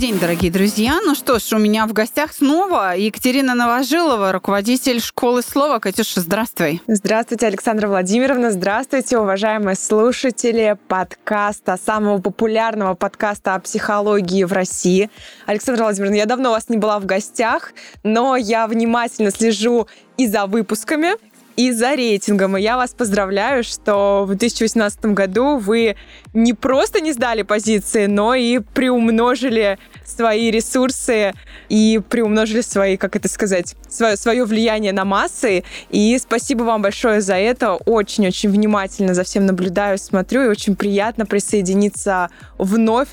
День, дорогие друзья. Ну что ж, у меня в гостях снова Екатерина Новожилова, руководитель школы слова. Катюша, здравствуй. Здравствуйте, Александра Владимировна. Здравствуйте, уважаемые слушатели подкаста, самого популярного подкаста о психологии в России. Александра Владимировна, я давно у вас не была в гостях, но я внимательно слежу и за выпусками, и за рейтингом. И я вас поздравляю, что в 2018 году вы не просто не сдали позиции, но и приумножили свои ресурсы и приумножили свои, как это сказать, свое, свое влияние на массы. И спасибо вам большое за это. Очень-очень внимательно за всем наблюдаю, смотрю, и очень приятно присоединиться вновь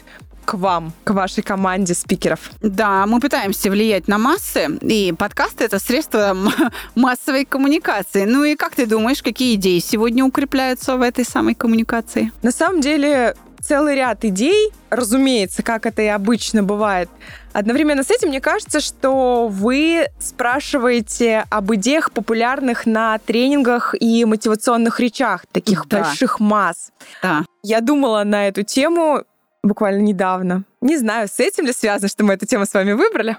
к вам, к вашей команде спикеров. Да, мы пытаемся влиять на массы, и подкасты — это средство массовой коммуникации. Ну и как ты думаешь, какие идеи сегодня укрепляются в этой самой коммуникации? На самом деле, целый ряд идей, разумеется, как это и обычно бывает. Одновременно с этим мне кажется, что вы спрашиваете об идеях, популярных на тренингах и мотивационных речах таких да. больших масс. Да. Я думала на эту тему буквально недавно. Не знаю, с этим ли связано, что мы эту тему с вами выбрали.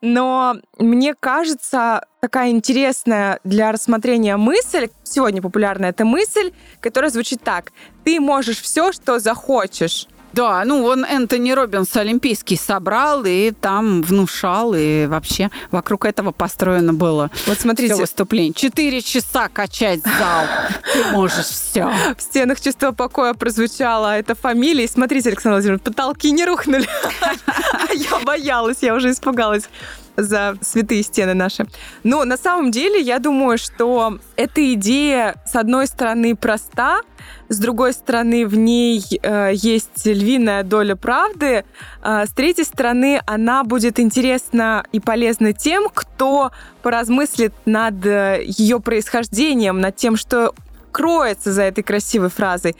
Но мне кажется, такая интересная для рассмотрения мысль, сегодня популярная эта мысль, которая звучит так. Ты можешь все, что захочешь. Да, ну он Энтони Робинс Олимпийский собрал и там внушал, и вообще вокруг этого построено было вот смотрите. выступление. Четыре часа качать зал. Ты можешь все. В стенах чувства покоя прозвучала эта фамилия. И смотрите, Александр Владимирович, потолки не рухнули. Я боялась, я уже испугалась за святые стены наши. Но на самом деле я думаю, что эта идея, с одной стороны, проста, с другой стороны, в ней э, есть львиная доля правды, э, с третьей стороны, она будет интересна и полезна тем, кто поразмыслит над э, ее происхождением, над тем, что кроется за этой красивой фразой.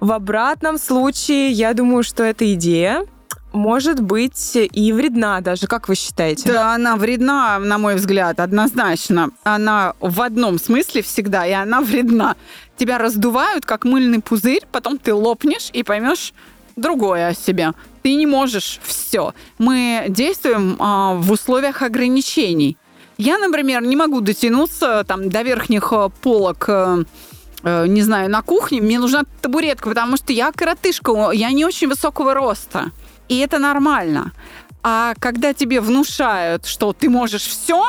В обратном случае, я думаю, что эта идея может быть и вредна даже, как вы считаете? Да, она вредна, на мой взгляд, однозначно. Она в одном смысле всегда, и она вредна. Тебя раздувают, как мыльный пузырь, потом ты лопнешь и поймешь другое о себе. Ты не можешь все. Мы действуем а, в условиях ограничений. Я, например, не могу дотянуться там, до верхних э, полок э, не знаю, на кухне, мне нужна табуретка, потому что я коротышка, я не очень высокого роста. И это нормально. А когда тебе внушают, что ты можешь все,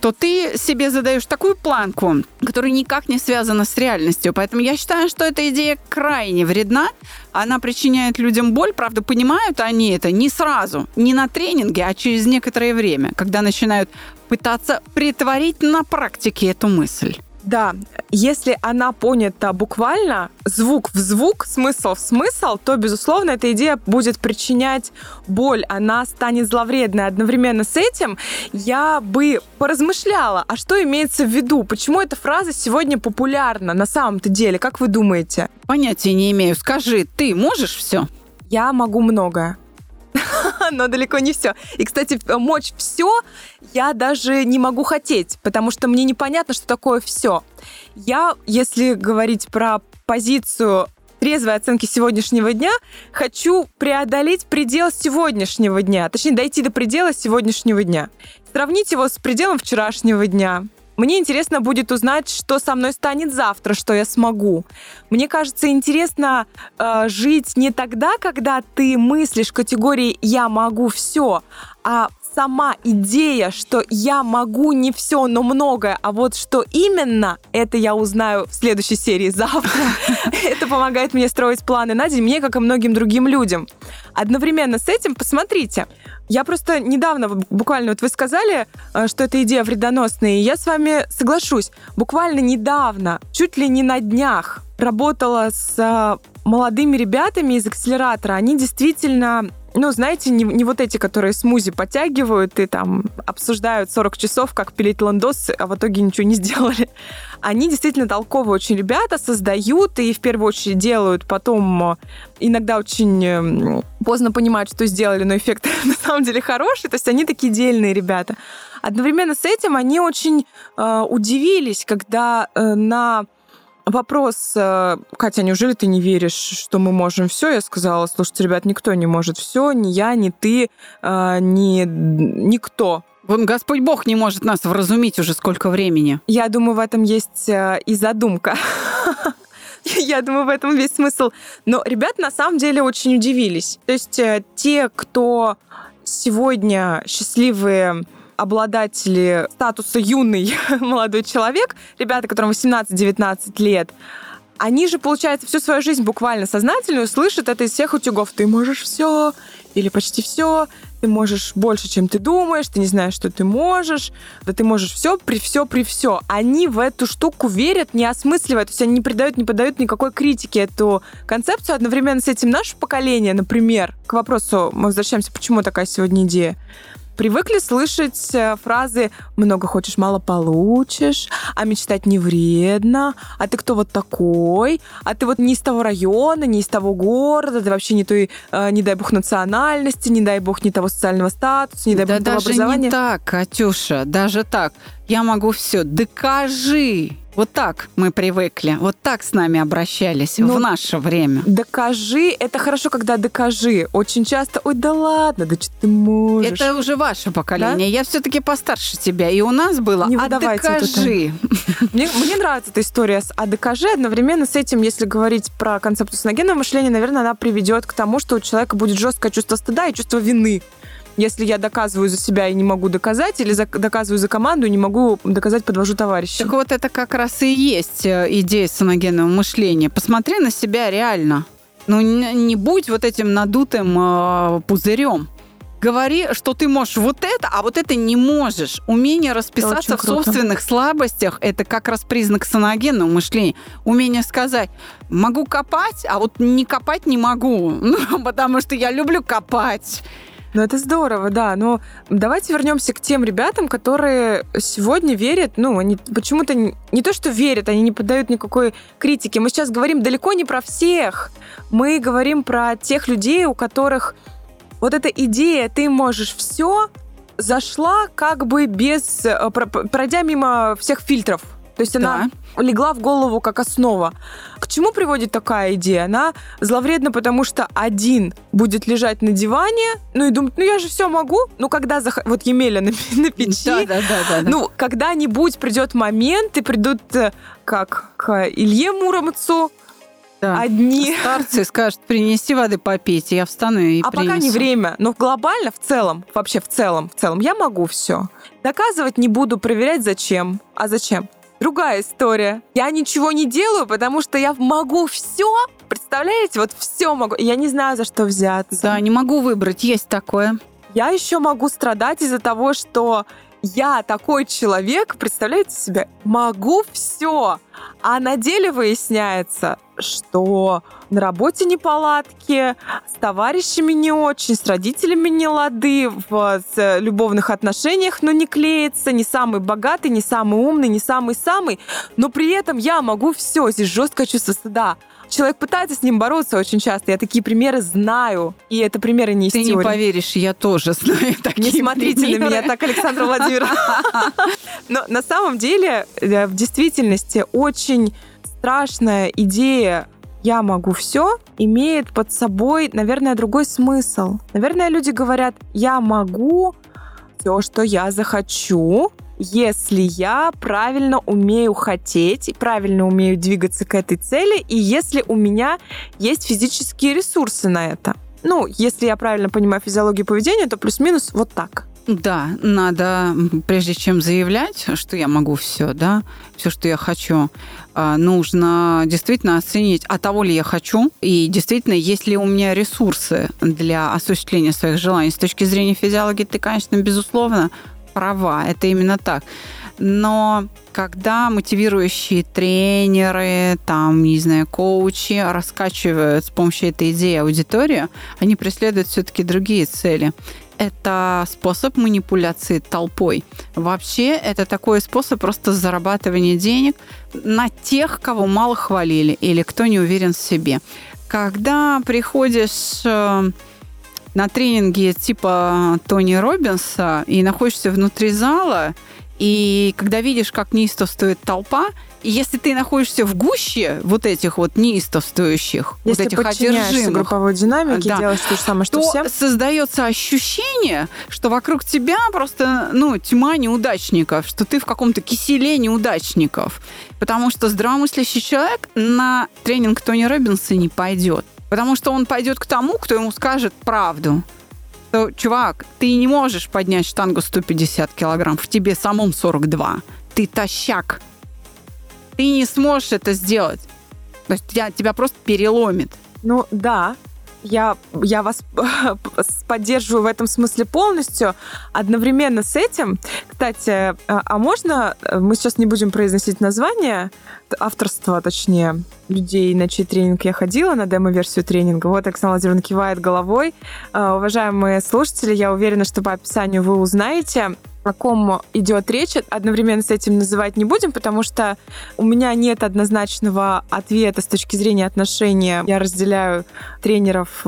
то ты себе задаешь такую планку, которая никак не связана с реальностью. Поэтому я считаю, что эта идея крайне вредна. Она причиняет людям боль. Правда, понимают они это не сразу, не на тренинге, а через некоторое время, когда начинают пытаться притворить на практике эту мысль. Да, если она понята буквально, звук в звук, смысл в смысл, то, безусловно, эта идея будет причинять боль, она станет зловредной. Одновременно с этим я бы поразмышляла, а что имеется в виду? Почему эта фраза сегодня популярна на самом-то деле? Как вы думаете? Понятия не имею. Скажи, ты можешь все? Я могу многое. Но далеко не все. И, кстати, мочь все я даже не могу хотеть, потому что мне непонятно, что такое все. Я, если говорить про позицию трезвой оценки сегодняшнего дня, хочу преодолеть предел сегодняшнего дня, точнее, дойти до предела сегодняшнего дня. Сравнить его с пределом вчерашнего дня, мне интересно будет узнать, что со мной станет завтра, что я смогу. Мне кажется, интересно э, жить не тогда, когда ты мыслишь категории «я могу все», а сама идея, что я могу не все, но многое, а вот что именно, это я узнаю в следующей серии завтра. Это помогает мне строить планы на день, мне, как и многим другим людям. Одновременно с этим, посмотрите, я просто недавно, буквально, вот вы сказали, э, что эта идея вредоносная, и я с вами соглашусь. Буквально недавно, чуть ли не на днях, работала с э, молодыми ребятами из акселератора. Они действительно ну, знаете, не, не вот эти, которые смузи подтягивают и там обсуждают 40 часов, как пилить ландос, а в итоге ничего не сделали. Они действительно толковые очень ребята, создают и в первую очередь делают, потом э, иногда очень эм, поздно понимают, что сделали, но эффект на самом деле хороший. То есть они такие дельные ребята. Одновременно с этим они очень э, удивились, когда э, на вопрос, э, Катя, неужели ты не веришь, что мы можем все? Я сказала, слушайте, ребят, никто не может все, ни я, ни ты, э, ни никто. Вон Господь Бог не может нас вразумить уже сколько времени. Я думаю, в этом есть э, и задумка. Я думаю, в этом весь смысл. Но ребята на самом деле очень удивились. То есть те, кто сегодня счастливые обладатели статуса юный молодой человек, ребята, которым 18-19 лет, они же, получается, всю свою жизнь буквально сознательную слышат это из всех утюгов. Ты можешь все или почти все, ты можешь больше, чем ты думаешь, ты не знаешь, что ты можешь, да ты можешь все при все при все. Они в эту штуку верят, не осмысливая, то есть они не придают, не подают никакой критики эту концепцию. Одновременно с этим наше поколение, например, к вопросу, мы возвращаемся, почему такая сегодня идея, привыкли слышать э, фразы «много хочешь, мало получишь», «а мечтать не вредно», «а ты кто вот такой», «а ты вот не из того района, не из того города, ты вообще не той, э, не дай бог, национальности, не дай бог, не того социального статуса, не дай да бог, того даже образования». не так, Катюша, даже так. Я могу все. Докажи. Вот так мы привыкли. Вот так с нами обращались Ну, в наше время. Докажи, это хорошо, когда докажи. Очень часто, ой, да ладно, да что ты можешь. Это уже ваше поколение. Я все-таки постарше тебя. И у нас было Не «А докажи». Мне, мне нравится эта история с «а докажи». Одновременно с этим, если говорить про концепцию саногенного мышления, наверное, она приведет к тому, что у человека будет жесткое чувство стыда и чувство вины. Если я доказываю за себя и не могу доказать, или за- доказываю за команду и не могу доказать, подвожу товарища. Так вот это как раз и есть э, идея саногенного мышления. Посмотри на себя реально. Ну, не, не будь вот этим надутым э, пузырем. Говори, что ты можешь вот это, а вот это не можешь. Умение расписаться в собственных слабостях – это как раз признак саногенного мышления. Умение сказать, могу копать, а вот не копать не могу, ну, потому что я люблю копать. Ну, это здорово, да. Но давайте вернемся к тем ребятам, которые сегодня верят, ну, они почему-то не, не то, что верят, они не поддают никакой критике. Мы сейчас говорим далеко не про всех. Мы говорим про тех людей, у которых вот эта идея «ты можешь все» зашла как бы без... э, про- пройдя мимо всех фильтров. То есть она легла в голову как основа. К чему приводит такая идея? Она зловредна, потому что один будет лежать на диване, ну и думать, ну я же все могу. Ну когда зах... вот Емеля на, на печи, Да, да, да, да, да. ну когда-нибудь придет момент, и придут э, как к Илье Муромцу Да. одни. Старцы скажут, принеси воды попить, я встану и А принесу. пока не время. Но глобально, в целом, вообще в целом, в целом, я могу все. Доказывать не буду, проверять зачем. А зачем? Другая история. Я ничего не делаю, потому что я могу все. Представляете, вот все могу. Я не знаю, за что взяться. Да, не могу выбрать, есть такое. Я еще могу страдать из-за того, что я такой человек, представляете себе, могу все. А на деле выясняется, что на работе неполадки, с товарищами не очень, с родителями не лады, в с любовных отношениях, но не клеится, не самый богатый, не самый умный, не самый-самый, но при этом я могу все, здесь жесткое чувство стыда. Человек пытается с ним бороться очень часто, я такие примеры знаю, и это примеры не из Ты не теории. поверишь, я тоже знаю такие Не смотрите на примеры. меня так, Александра Владимировна. Но на самом деле, э, в действительности, очень страшная идея «я могу все» имеет под собой, наверное, другой смысл. Наверное, люди говорят «я могу все, что я захочу», если я правильно умею хотеть, правильно умею двигаться к этой цели, и если у меня есть физические ресурсы на это. Ну, если я правильно понимаю физиологию поведения, то плюс-минус вот так. Да, надо, прежде чем заявлять, что я могу все, да, все, что я хочу, а, нужно действительно оценить, а того ли я хочу, и действительно, есть ли у меня ресурсы для осуществления своих желаний. С точки зрения физиологии ты, конечно, безусловно, права, это именно так. Но когда мотивирующие тренеры, там, не знаю, коучи раскачивают с помощью этой идеи аудиторию, они преследуют все-таки другие цели это способ манипуляции толпой. Вообще, это такой способ просто зарабатывания денег на тех, кого мало хвалили или кто не уверен в себе. Когда приходишь э, на тренинги типа Тони Робинса и находишься внутри зала, и когда видишь, как неистовствует толпа, и если ты находишься в гуще вот этих вот неистовствующих, если вот этих одержимых, групповой динамики, да, делаешь то же самое, что то всем, создается ощущение, что вокруг тебя просто ну, тьма неудачников, что ты в каком-то киселе неудачников. Потому что здравомыслящий человек на тренинг Тони Робинса не пойдет. Потому что он пойдет к тому, кто ему скажет правду что, чувак, ты не можешь поднять штангу 150 килограмм, в тебе самом 42. Ты тащак. Ты не сможешь это сделать. То есть тебя, тебя просто переломит. Ну да, я, я вас поддерживаю в этом смысле полностью. Одновременно с этим, кстати, а, а можно, мы сейчас не будем произносить название, авторство, точнее, людей, на чей тренинг я ходила, на демо-версию тренинга. Вот Оксана Владимировна кивает головой. А, уважаемые слушатели, я уверена, что по описанию вы узнаете о ком идет речь, одновременно с этим называть не будем, потому что у меня нет однозначного ответа с точки зрения отношения. Я разделяю тренеров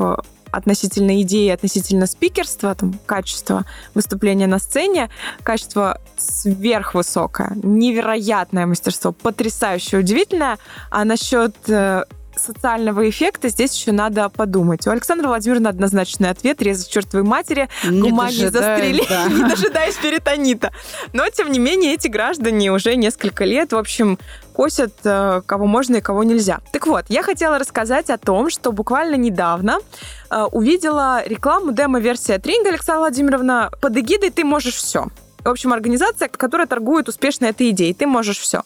относительно идеи, относительно спикерства, там, качества выступления на сцене, качество сверхвысокое, невероятное мастерство, потрясающе удивительное. А насчет э, социального эффекта здесь еще надо подумать. У Александра Владимировны однозначный ответ. Резать чертовой матери, гумани застрели, да. не дожидаясь перитонита. Но, тем не менее, эти граждане уже несколько лет, в общем, косят э, кого можно и кого нельзя. Так вот, я хотела рассказать о том, что буквально недавно э, увидела рекламу демо-версия тренинга Александра Владимировна под эгидой «Ты можешь все». В общем, организация, которая торгует успешно этой идеей. Ты можешь все.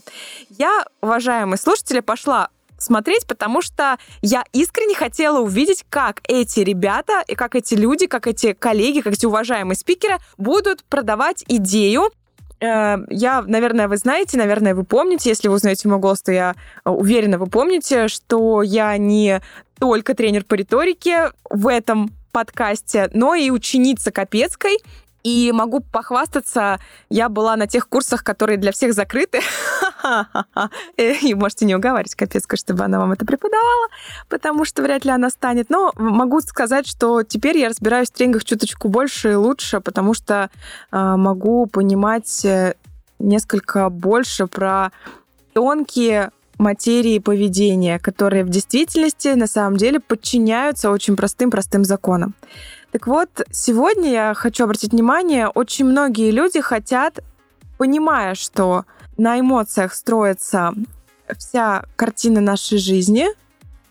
Я, уважаемые слушатели, пошла смотреть, потому что я искренне хотела увидеть, как эти ребята, и как эти люди, как эти коллеги, как эти уважаемые спикеры будут продавать идею э, я, наверное, вы знаете, наверное, вы помните, если вы узнаете мой голос, то я э, уверена, вы помните, что я не только тренер по риторике в этом подкасте, но и ученица Капецкой. И могу похвастаться, я была на тех курсах, которые для всех закрыты. И можете не уговаривать Капецка, чтобы она вам это преподавала, потому что вряд ли она станет. Но могу сказать, что теперь я разбираюсь в тренингах чуточку больше и лучше, потому что э, могу понимать э, несколько больше про тонкие материи поведения, которые в действительности на самом деле подчиняются очень простым-простым законам. Так вот, сегодня я хочу обратить внимание, очень многие люди хотят, понимая, что на эмоциях строится вся картина нашей жизни,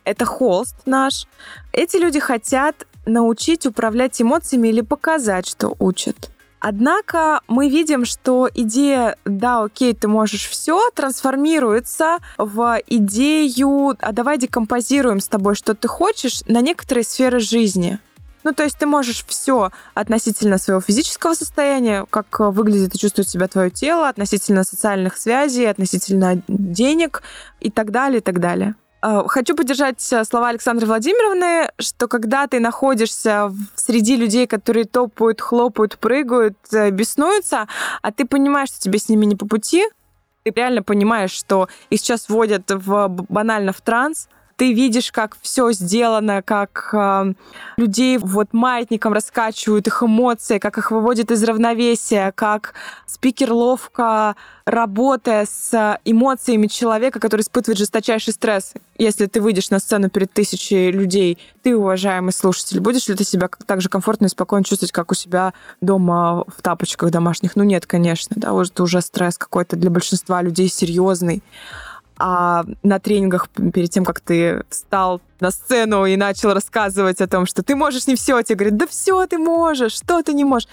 это холст наш, эти люди хотят научить управлять эмоциями или показать, что учат. Однако мы видим, что идея «да, окей, ты можешь все» трансформируется в идею «а давай декомпозируем с тобой, что ты хочешь» на некоторые сферы жизни. Ну, то есть ты можешь все относительно своего физического состояния, как выглядит и чувствует себя твое тело, относительно социальных связей, относительно денег и так далее, и так далее. А, хочу поддержать слова Александры Владимировны, что когда ты находишься среди людей, которые топают, хлопают, прыгают, э, беснуются, а ты понимаешь, что тебе с ними не по пути, ты реально понимаешь, что их сейчас вводят в, банально в транс, ты видишь, как все сделано, как э, людей вот маятником раскачивают их эмоции, как их выводят из равновесия, как спикер ловко работая с эмоциями человека, который испытывает жесточайший стресс. Если ты выйдешь на сцену перед тысячей людей, ты, уважаемый слушатель, будешь ли ты себя так же комфортно и спокойно чувствовать, как у себя дома в тапочках домашних? Ну нет, конечно, да, это уже стресс какой-то для большинства людей серьезный а на тренингах перед тем, как ты встал на сцену и начал рассказывать о том, что ты можешь не все, тебе говорят, да все ты можешь, что ты не можешь.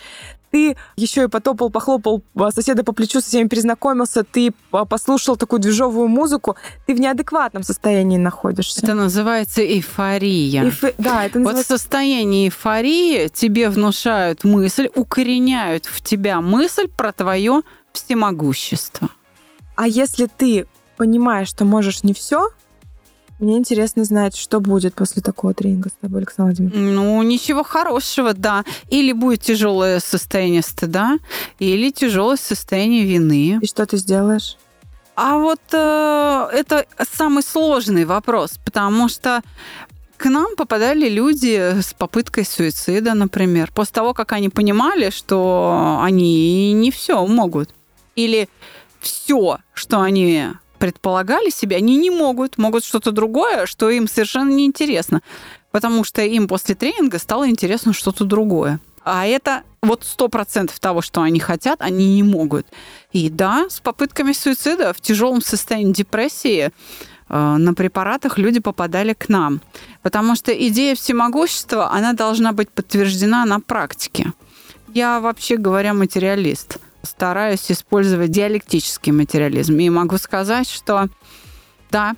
ты еще и потопал, похлопал а, соседа по плечу, со всеми перезнакомился, ты а, послушал такую движовую музыку, ты в неадекватном состоянии находишься. Это называется эйфория. Эйф- Да, это называется... Вот в состоянии эйфории тебе внушают мысль, укореняют в тебя мысль про твое всемогущество. А если ты понимаешь, что можешь не все, мне интересно знать, что будет после такого тренинга с тобой, Александр Владимирович. Ну, ничего хорошего, да. Или будет тяжелое состояние стыда, или тяжелое состояние вины. И что ты сделаешь? А вот э, это самый сложный вопрос, потому что к нам попадали люди с попыткой суицида, например, после того, как они понимали, что они не все могут. Или все, что они предполагали себе, они не могут, могут что-то другое, что им совершенно неинтересно, потому что им после тренинга стало интересно что-то другое. А это вот сто процентов того, что они хотят, они не могут. И да, с попытками суицида в тяжелом состоянии депрессии э, на препаратах люди попадали к нам. Потому что идея всемогущества, она должна быть подтверждена на практике. Я вообще говоря материалист стараюсь использовать диалектический материализм. И могу сказать, что да,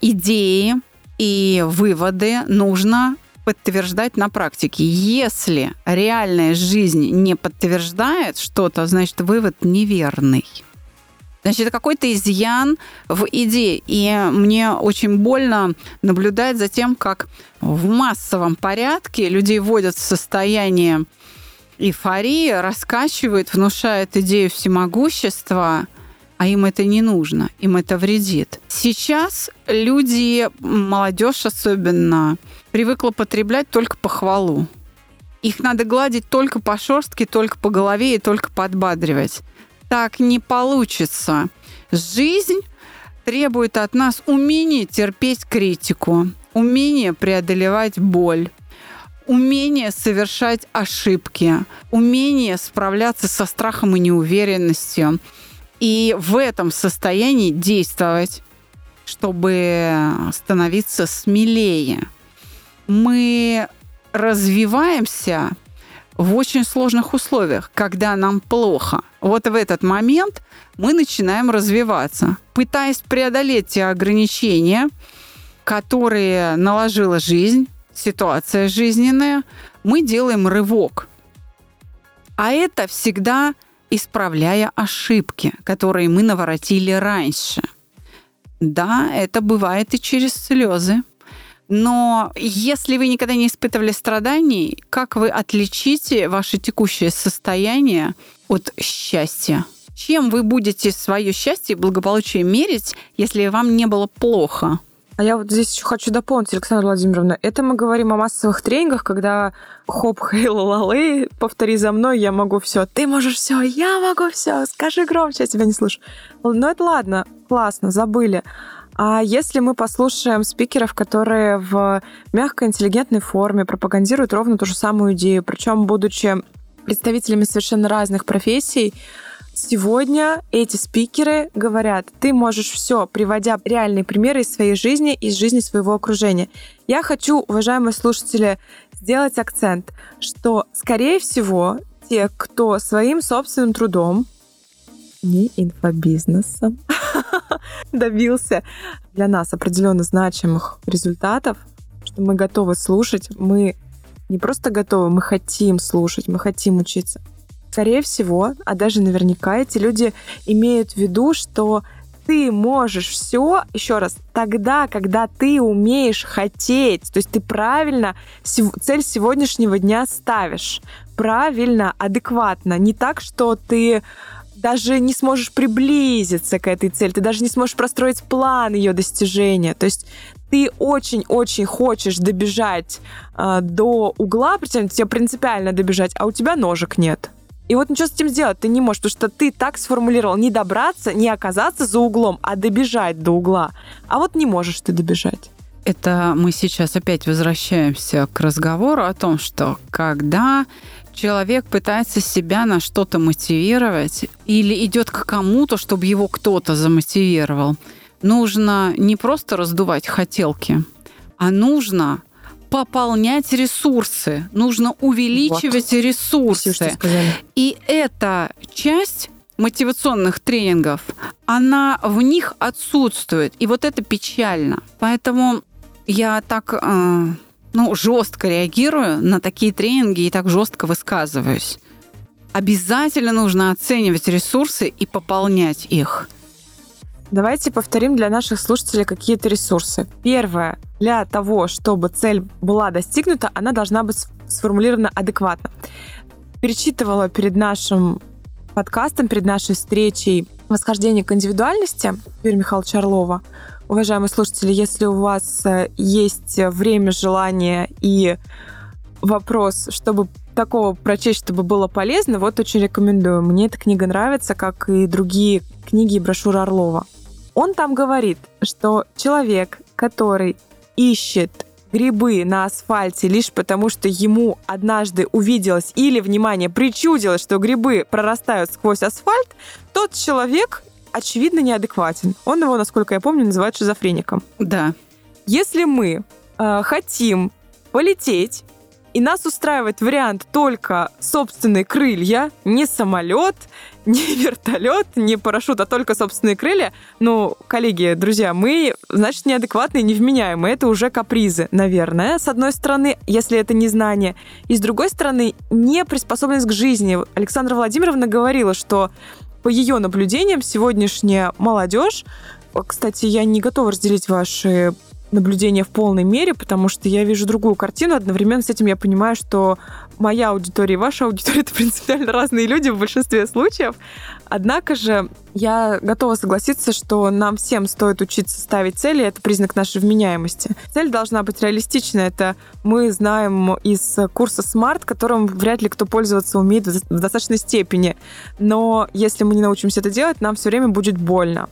идеи и выводы нужно подтверждать на практике. Если реальная жизнь не подтверждает что-то, значит, вывод неверный. Значит, это какой-то изъян в идее. И мне очень больно наблюдать за тем, как в массовом порядке людей вводят в состояние эйфория раскачивает, внушает идею всемогущества, а им это не нужно, им это вредит. Сейчас люди, молодежь особенно, привыкла потреблять только похвалу. Их надо гладить только по шерстке, только по голове и только подбадривать. Так не получится. Жизнь требует от нас умения терпеть критику, умения преодолевать боль, умение совершать ошибки, умение справляться со страхом и неуверенностью. И в этом состоянии действовать, чтобы становиться смелее. Мы развиваемся в очень сложных условиях, когда нам плохо. Вот в этот момент мы начинаем развиваться, пытаясь преодолеть те ограничения, которые наложила жизнь, ситуация жизненная, мы делаем рывок. А это всегда исправляя ошибки, которые мы наворотили раньше. Да, это бывает и через слезы. Но если вы никогда не испытывали страданий, как вы отличите ваше текущее состояние от счастья? Чем вы будете свое счастье и благополучие мерить, если вам не было плохо? А я вот здесь еще хочу дополнить, Александра Владимировна. Это мы говорим о массовых тренингах, когда хоп, хей, лалалы, повтори за мной, я могу все. Ты можешь все, я могу все. Скажи громче, я тебя не слышу. Ну это ладно, классно, забыли. А если мы послушаем спикеров, которые в мягкой, интеллигентной форме пропагандируют ровно ту же самую идею, причем будучи представителями совершенно разных профессий, Сегодня эти спикеры говорят, ты можешь все, приводя реальные примеры из своей жизни, из жизни своего окружения. Я хочу, уважаемые слушатели, сделать акцент, что, скорее всего, те, кто своим собственным трудом, не инфобизнесом, добился для нас определенно значимых результатов, что мы готовы слушать, мы не просто готовы, мы хотим слушать, мы хотим учиться. Скорее всего, а даже наверняка эти люди имеют в виду, что ты можешь все, еще раз, тогда, когда ты умеешь хотеть, то есть ты правильно цель сегодняшнего дня ставишь, правильно, адекватно, не так, что ты даже не сможешь приблизиться к этой цели, ты даже не сможешь простроить план ее достижения. То есть ты очень-очень хочешь добежать э, до угла, причем тебе принципиально добежать, а у тебя ножек нет. И вот ничего с этим сделать ты не можешь, потому что ты так сформулировал не добраться, не оказаться за углом, а добежать до угла. А вот не можешь ты добежать. Это мы сейчас опять возвращаемся к разговору о том, что когда человек пытается себя на что-то мотивировать или идет к кому-то, чтобы его кто-то замотивировал, нужно не просто раздувать хотелки, а нужно пополнять ресурсы, нужно увеличивать вот. ресурсы. Все, И эта часть мотивационных тренингов, она в них отсутствует. И вот это печально. Поэтому я так э, ну, жестко реагирую на такие тренинги и так жестко высказываюсь. Обязательно нужно оценивать ресурсы и пополнять их. Давайте повторим для наших слушателей какие-то ресурсы. Первое. Для того, чтобы цель была достигнута, она должна быть сформулирована адекватно. Перечитывала перед нашим подкастом, перед нашей встречей «Восхождение к индивидуальности» Юрия Михайловича Орлова. Уважаемые слушатели, если у вас э, есть время, желание и вопрос, чтобы такого прочесть, чтобы было полезно, вот очень рекомендую. Мне эта книга нравится, как и другие книги и брошюры Орлова. Он там говорит, что человек, который ищет грибы на асфальте лишь потому, что ему однажды увиделось или, внимание, причудилось, что грибы прорастают сквозь асфальт, тот человек, очевидно, неадекватен. Он его, насколько я помню, называют шизофреником. Да. Если мы э, хотим полететь и нас устраивает вариант только собственные крылья, не самолет, не вертолет, не парашют, а только собственные крылья. Ну, коллеги, друзья, мы, значит, неадекватные, невменяемые. Это уже капризы, наверное, с одной стороны, если это не знание. И с другой стороны, не приспособленность к жизни. Александра Владимировна говорила, что по ее наблюдениям сегодняшняя молодежь кстати, я не готова разделить ваши наблюдение в полной мере, потому что я вижу другую картину. Одновременно с этим я понимаю, что моя аудитория и ваша аудитория — это принципиально разные люди в большинстве случаев. Однако же я готова согласиться, что нам всем стоит учиться ставить цели, это признак нашей вменяемости. Цель должна быть реалистичной. Это мы знаем из курса SMART, которым вряд ли кто пользоваться умеет в достаточной степени. Но если мы не научимся это делать, нам все время будет больно.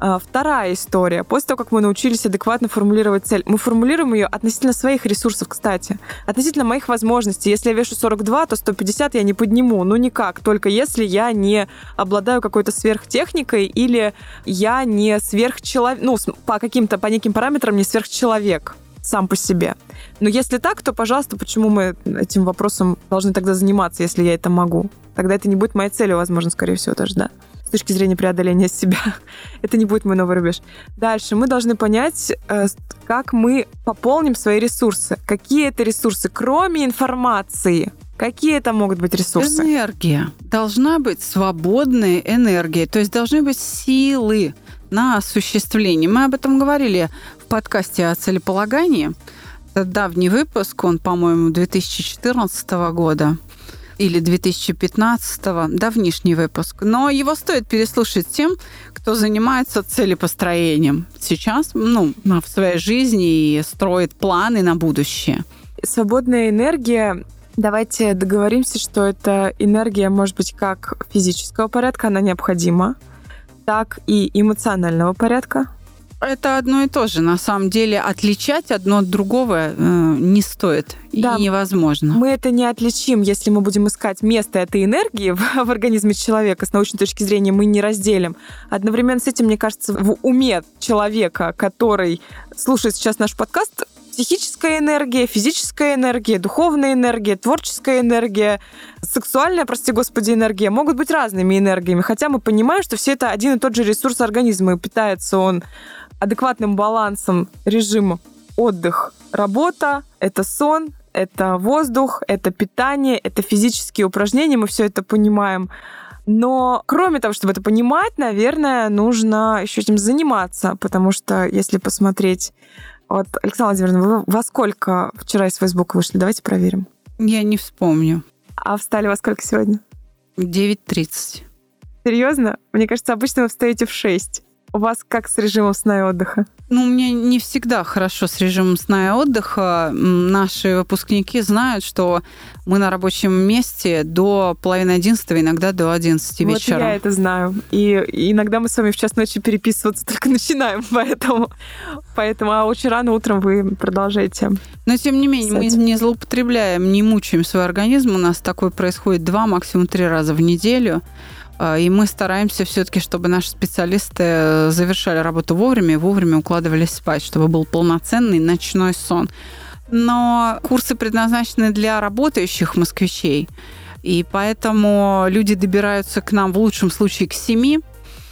А, вторая история. После того, как мы научились адекватно формулировать цель, мы формулируем ее относительно своих ресурсов, кстати. Относительно моих возможностей. Если я вешу 42, то 150 я не подниму. Ну, никак. Только если я не обладаю какой-то сверхтехникой или я не сверхчеловек, ну, по каким-то, по неким параметрам не сверхчеловек сам по себе. Но если так, то, пожалуйста, почему мы этим вопросом должны тогда заниматься, если я это могу? Тогда это не будет моей целью, возможно, скорее всего, даже, да с точки зрения преодоления себя. Это не будет мой новый рубеж. Дальше мы должны понять, э, как мы пополним свои ресурсы. Какие это ресурсы, кроме информации? Какие это могут быть ресурсы? Энергия. Должна быть свободная энергия. То есть должны быть силы на осуществление. Мы об этом говорили в подкасте о целеполагании. Это давний выпуск, он, по-моему, 2014 года или 2015-го, давнишний выпуск. Но его стоит переслушать тем, кто занимается целепостроением сейчас, ну, в своей жизни и строит планы на будущее. Свободная энергия Давайте договоримся, что эта энергия может быть как физического порядка, она необходима, так и эмоционального порядка. Это одно и то же. На самом деле отличать одно от другого э, не стоит да. и невозможно. Мы это не отличим, если мы будем искать место этой энергии в, в организме человека. С научной точки зрения мы не разделим. Одновременно с этим, мне кажется, в уме человека, который слушает сейчас наш подкаст, психическая энергия, физическая энергия, духовная энергия, творческая энергия, сексуальная, прости господи, энергия могут быть разными энергиями, хотя мы понимаем, что все это один и тот же ресурс организма, и питается он адекватным балансом режима отдых, работа, это сон, это воздух, это питание, это физические упражнения, мы все это понимаем. Но кроме того, чтобы это понимать, наверное, нужно еще этим заниматься, потому что если посмотреть... Вот, Александра Владимировна, вы во сколько вчера из Facebook вышли? Давайте проверим. Я не вспомню. А встали во сколько сегодня? 9.30. Серьезно? Мне кажется, обычно вы встаете в 6. У вас как с режимом сна и отдыха? Ну, меня не всегда хорошо с режимом сна и отдыха. Наши выпускники знают, что мы на рабочем месте до половины одиннадцатого, иногда до одиннадцати вот вечера. я это знаю. И, иногда мы с вами в час ночи переписываться только начинаем, поэтому, поэтому а очень рано утром вы продолжаете. Но, тем не менее, писать. мы не злоупотребляем, не мучаем свой организм. У нас такое происходит два, максимум три раза в неделю. А, и мы стараемся все-таки, чтобы наши специалисты э, завершали работу вовремя и вовремя укладывались спать, чтобы был полноценный ночной сон. но курсы предназначены для работающих москвичей. И поэтому люди добираются к нам в лучшем случае к 7,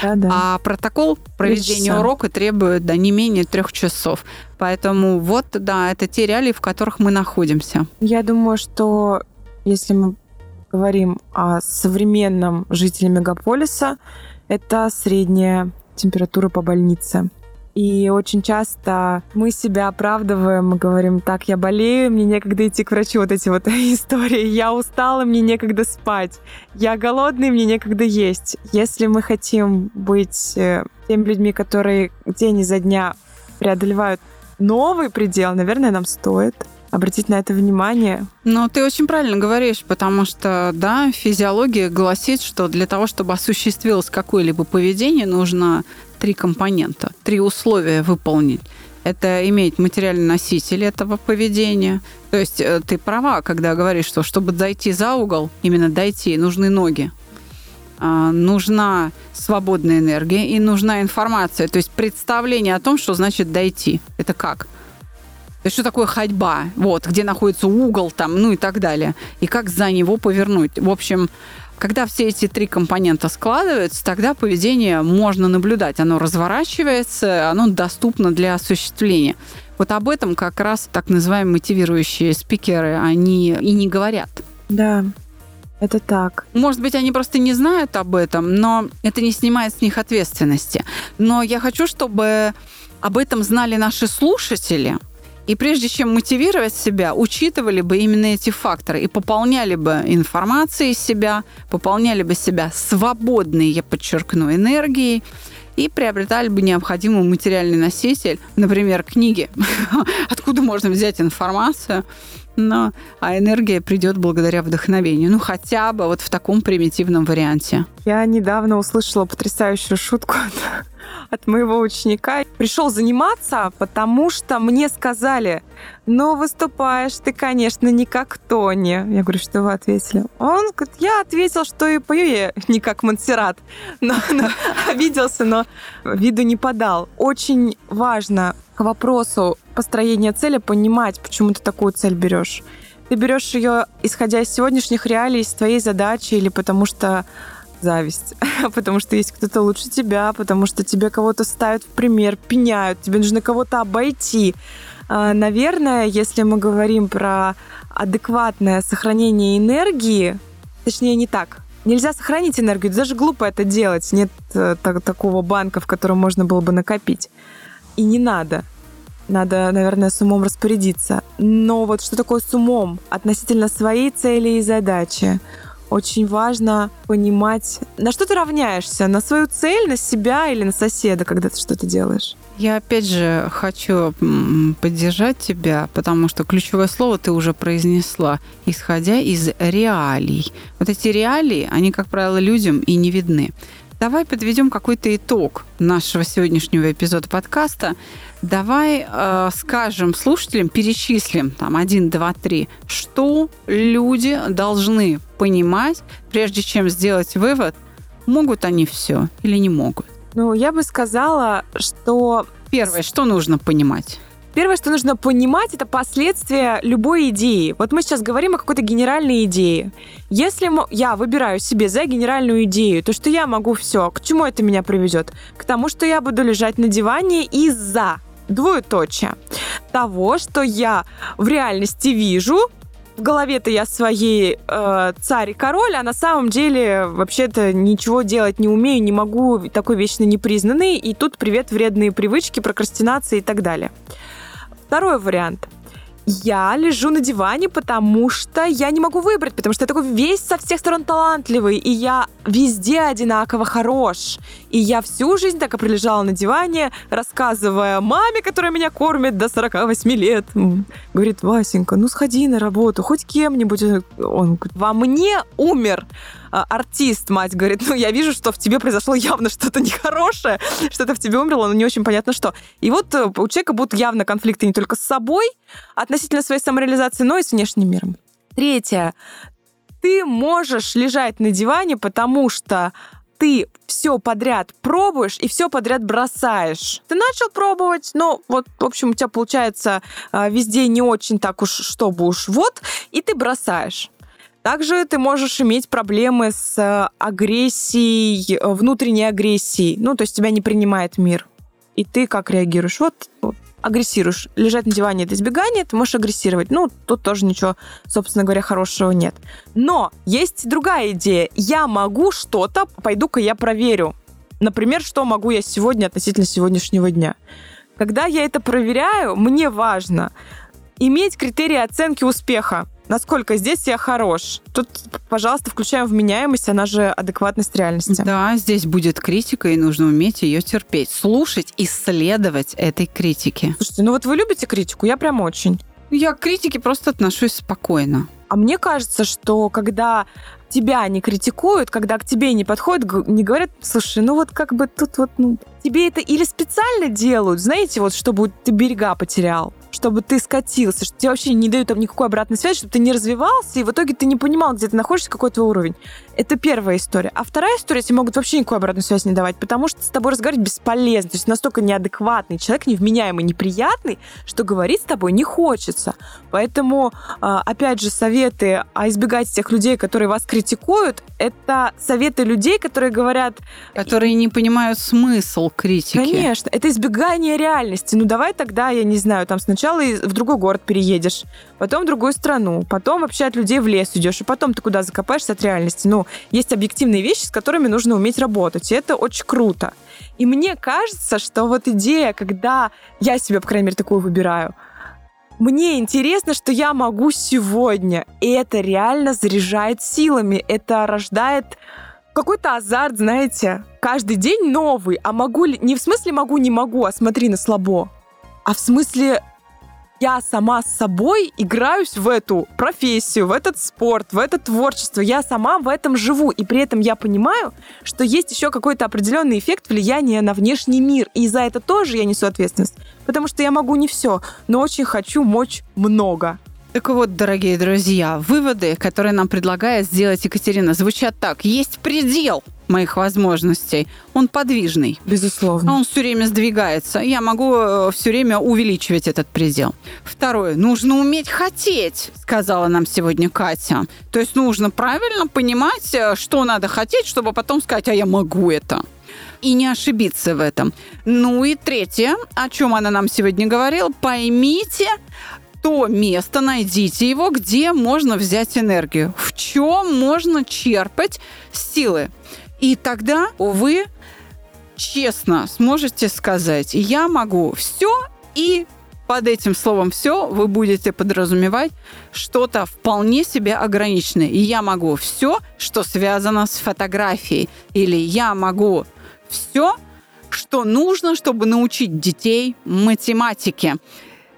Да, да. а протокол проведения урока требует да, не менее трех часов. Поэтому вот, да, это те реалии, в которых мы находимся. Я думаю, что если мы говорим о современном жителе мегаполиса, это средняя температура по больнице. И очень часто мы себя оправдываем, мы говорим, так, я болею, мне некогда идти к врачу, вот эти вот истории, я устала, мне некогда спать, я голодный, мне некогда есть. Если мы хотим быть э, теми людьми, которые день изо дня преодолевают новый предел, наверное, нам стоит обратить на это внимание. Ну, ты очень правильно говоришь, потому что, да, физиология гласит, что для того, чтобы осуществилось какое-либо поведение, нужно три компонента, три условия выполнить. Это иметь материальный носитель этого поведения. То есть э, ты права, когда говоришь, что чтобы зайти за угол, именно дойти, нужны ноги. А, нужна свободная энергия и нужна информация, то есть представление о том, что значит дойти. Это как? То есть что такое ходьба? Вот, где находится угол там, ну и так далее. И как за него повернуть. В общем, когда все эти три компонента складываются, тогда поведение можно наблюдать. Оно разворачивается, оно доступно для осуществления. Вот об этом как раз так называемые мотивирующие спикеры, они и не говорят. Да, это так. Может быть, они просто не знают об этом, но это не снимает с них ответственности. Но я хочу, чтобы об этом знали наши слушатели, и прежде чем мотивировать себя, учитывали бы именно эти факторы и пополняли бы информацией себя, пополняли бы себя свободной, я подчеркну, энергией, и приобретали бы необходимый материальный носитель, например, книги. Откуда можно взять информацию? Но, а энергия придет благодаря вдохновению. Ну, хотя бы вот в таком примитивном варианте. Я недавно услышала потрясающую шутку от, моего ученика. Пришел заниматься, потому что мне сказали, ну, выступаешь ты, конечно, не как Тони. Я говорю, что вы ответили? Он говорит, я ответил, что и пою я не как Монсеррат. Но, но обиделся, но виду не подал. Очень важно к вопросу построения цели понимать, почему ты такую цель берешь. Ты берешь ее, исходя из сегодняшних реалий, из твоей задачи, или потому что зависть, потому что есть кто-то лучше тебя, потому что тебе кого-то ставят в пример, пеняют, тебе нужно кого-то обойти. А, Наверное, если мы говорим про адекватное сохранение энергии, точнее не так, Нельзя сохранить энергию, даже глупо это делать. Нет э, так- такого банка, в котором можно было бы накопить. И не надо. Надо, наверное, с умом распорядиться. Но вот что такое с умом относительно своей цели и задачи? Очень важно понимать, на что ты равняешься, на свою цель, на себя или на соседа, когда ты что-то делаешь. Я опять же хочу поддержать тебя, потому что ключевое слово ты уже произнесла, исходя из реалий. Вот эти реалии, они, как правило, людям и не видны. Давай подведем какой-то итог нашего сегодняшнего эпизода подкаста. Давай э, скажем слушателям, перечислим там один, два, три, что люди должны понимать, прежде чем сделать вывод, могут они все или не могут. Ну, я бы сказала, что Первое, что нужно понимать? Первое, что нужно понимать, это последствия любой идеи. Вот мы сейчас говорим о какой-то генеральной идее. Если я выбираю себе за генеральную идею, то что я могу все, к чему это меня приведет? К тому, что я буду лежать на диване из-за двоеточия того, что я в реальности вижу, в голове-то я своей э, царь и король, а на самом деле вообще-то ничего делать не умею, не могу, такой вечно непризнанный, и тут привет вредные привычки, прокрастинация и так далее. Второй вариант. Я лежу на диване, потому что я не могу выбрать, потому что я такой весь со всех сторон талантливый, и я везде одинаково хорош. И я всю жизнь так и пролежала на диване, рассказывая маме, которая меня кормит до 48 лет. Говорит, Васенька, ну сходи на работу, хоть кем-нибудь. Он говорит, во мне умер артист, мать говорит, ну я вижу, что в тебе произошло явно что-то нехорошее, что-то в тебе умерло, но не очень понятно что. И вот э, у человека будут явно конфликты не только с собой относительно своей самореализации, но и с внешним миром. Третье. Ты можешь лежать на диване, потому что ты все подряд пробуешь и все подряд бросаешь. Ты начал пробовать, но вот, в общем, у тебя получается а, везде не очень так уж, чтобы уж вот, и ты бросаешь. Также ты можешь иметь проблемы с э, агрессией, э, внутренней агрессией. Ну, то есть тебя не принимает мир. И ты как реагируешь? Вот, вот агрессируешь. Лежать на диване это избегание, ты можешь агрессировать. Ну, тут тоже ничего, собственно говоря, хорошего нет. Но есть другая идея. Я могу что-то, пойду-ка я проверю. Например, что могу я сегодня относительно сегодняшнего дня. Когда я это проверяю, мне важно иметь критерии оценки успеха насколько здесь я хорош. Тут, пожалуйста, включаем вменяемость, она же адекватность реальности. Да, здесь будет критика, и нужно уметь ее терпеть, слушать, исследовать этой критики. Слушайте, ну вот вы любите критику? Я прям очень. Я к критике просто отношусь спокойно. А мне кажется, что когда тебя не критикуют, когда к тебе не подходят, не говорят, слушай, ну вот как бы тут вот, ну, тебе это или специально делают, знаете, вот чтобы ты берега потерял, чтобы ты скатился, что тебе вообще не дают там никакой обратной связи, чтобы ты не развивался, и в итоге ты не понимал, где ты находишься, какой твой уровень. Это первая история. А вторая история, тебе могут вообще никакой обратной связи не давать, потому что с тобой разговаривать бесполезно. То есть настолько неадекватный человек, невменяемый, неприятный, что говорить с тобой не хочется. Поэтому, а, опять же, советы а избегать тех людей, которые вас критикуют, это советы людей, которые говорят... Которые не понимают смысл критики. Конечно. Это избегание реальности. Ну, давай тогда, я не знаю, там сначала сначала в другой город переедешь, потом в другую страну, потом вообще от людей в лес идешь, и потом ты куда закопаешься от реальности. Ну, есть объективные вещи, с которыми нужно уметь работать, и это очень круто. И мне кажется, что вот идея, когда я себе, по крайней мере, такую выбираю, мне интересно, что я могу сегодня, и это реально заряжает силами, это рождает какой-то азарт, знаете, каждый день новый, а могу ли, не в смысле могу, не могу, а смотри на слабо, а в смысле я сама с собой играюсь в эту профессию, в этот спорт, в это творчество. Я сама в этом живу. И при этом я понимаю, что есть еще какой-то определенный эффект влияния на внешний мир. И за это тоже я несу ответственность. Потому что я могу не все, но очень хочу мочь много. Так вот, дорогие друзья, выводы, которые нам предлагает сделать Екатерина, звучат так. Есть предел моих возможностей. Он подвижный. Безусловно. Он все время сдвигается. Я могу э, все время увеличивать этот предел. Второе. Нужно уметь хотеть, сказала нам сегодня Катя. То есть нужно правильно понимать, э, что надо хотеть, чтобы потом сказать, а я могу это и не ошибиться в этом. Ну и третье, о чем она нам сегодня говорила, поймите, то место, найдите его, где можно взять энергию, в чем можно черпать силы. И тогда вы честно сможете сказать, я могу все, и под этим словом все вы будете подразумевать что-то вполне себе ограниченное. И я могу все, что связано с фотографией. Или я могу все, что нужно, чтобы научить детей математике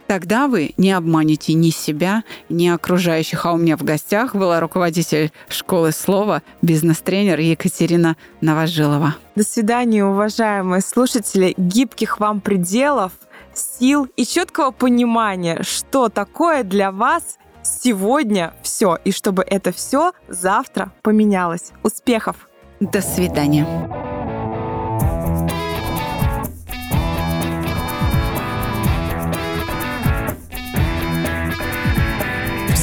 тогда вы не обманете ни себя, ни окружающих. А у меня в гостях была руководитель школы слова, бизнес-тренер Екатерина Новожилова. До свидания, уважаемые слушатели. Гибких вам пределов, сил и четкого понимания, что такое для вас сегодня все, и чтобы это все завтра поменялось. Успехов! До свидания.